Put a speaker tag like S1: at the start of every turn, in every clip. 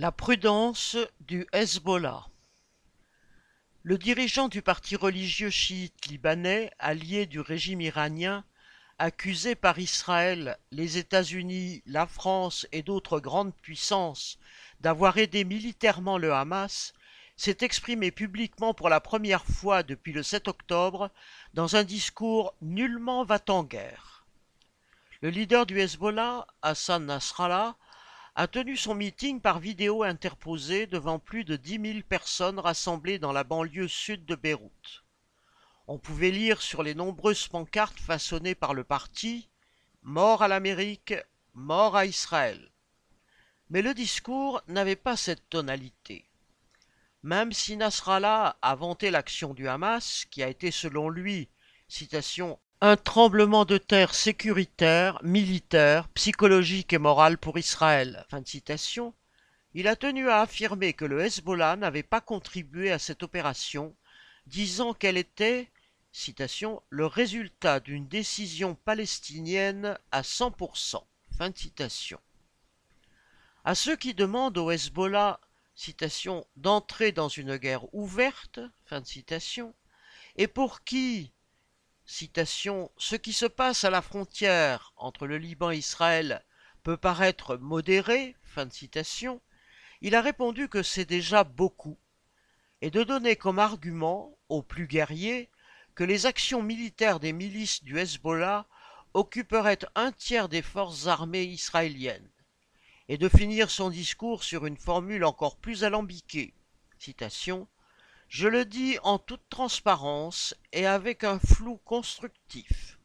S1: La prudence du Hezbollah Le dirigeant du parti religieux chiite libanais, allié du régime iranien, accusé par Israël, les États-Unis, la France et d'autres grandes puissances d'avoir aidé militairement le Hamas, s'est exprimé publiquement pour la première fois depuis le 7 octobre dans un discours nullement va-t-en-guerre. Le leader du Hezbollah, Hassan Nasrallah, a tenu son meeting par vidéo interposée devant plus de dix mille personnes rassemblées dans la banlieue sud de Beyrouth. On pouvait lire sur les nombreuses pancartes façonnées par le parti Mort à l'Amérique, mort à Israël. Mais le discours n'avait pas cette tonalité. Même si Nasrallah a vanté l'action du Hamas, qui a été selon lui, citation, un tremblement de terre sécuritaire, militaire, psychologique et moral pour Israël. Il a tenu à affirmer que le Hezbollah n'avait pas contribué à cette opération, disant qu'elle était, le résultat d'une décision palestinienne à 100%. Fin. À ceux qui demandent au Hezbollah, d'entrer dans une guerre ouverte, et pour qui, ce qui se passe à la frontière entre le Liban et Israël peut paraître modéré, il a répondu que c'est déjà beaucoup, et de donner comme argument aux plus guerriers que les actions militaires des milices du Hezbollah occuperaient un tiers des forces armées israéliennes, et de finir son discours sur une formule encore plus alambiquée. Je le dis en toute transparence et avec un flou constructif.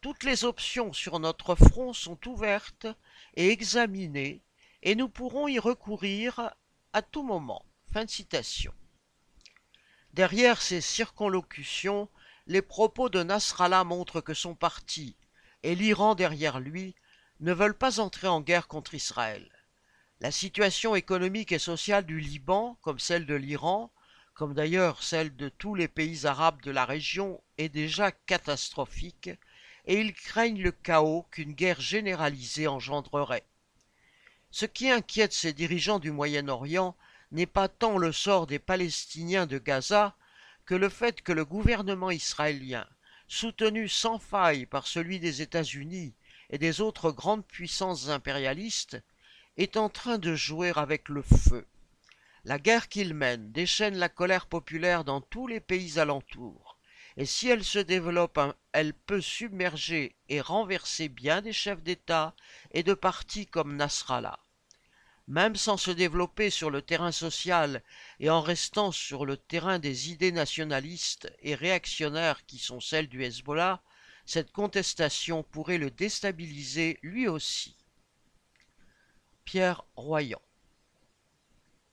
S1: Toutes les options sur notre front sont ouvertes et examinées, et nous pourrons y recourir à tout moment. Fin de citation. Derrière ces circonlocutions, les propos de Nasrallah montrent que son parti, et l'Iran derrière lui, ne veulent pas entrer en guerre contre Israël. La situation économique et sociale du Liban, comme celle de l'Iran, comme d'ailleurs celle de tous les pays arabes de la région, est déjà catastrophique, et ils craignent le chaos qu'une guerre généralisée engendrerait. Ce qui inquiète ces dirigeants du Moyen-Orient n'est pas tant le sort des Palestiniens de Gaza que le fait que le gouvernement israélien, soutenu sans faille par celui des États-Unis et des autres grandes puissances impérialistes, est en train de jouer avec le feu. La guerre qu'il mène déchaîne la colère populaire dans tous les pays alentours, et si elle se développe, elle peut submerger et renverser bien des chefs d'État et de partis comme Nasrallah. Même sans se développer sur le terrain social et en restant sur le terrain des idées nationalistes et réactionnaires qui sont celles du Hezbollah, cette contestation pourrait le déstabiliser lui aussi. Pierre Royan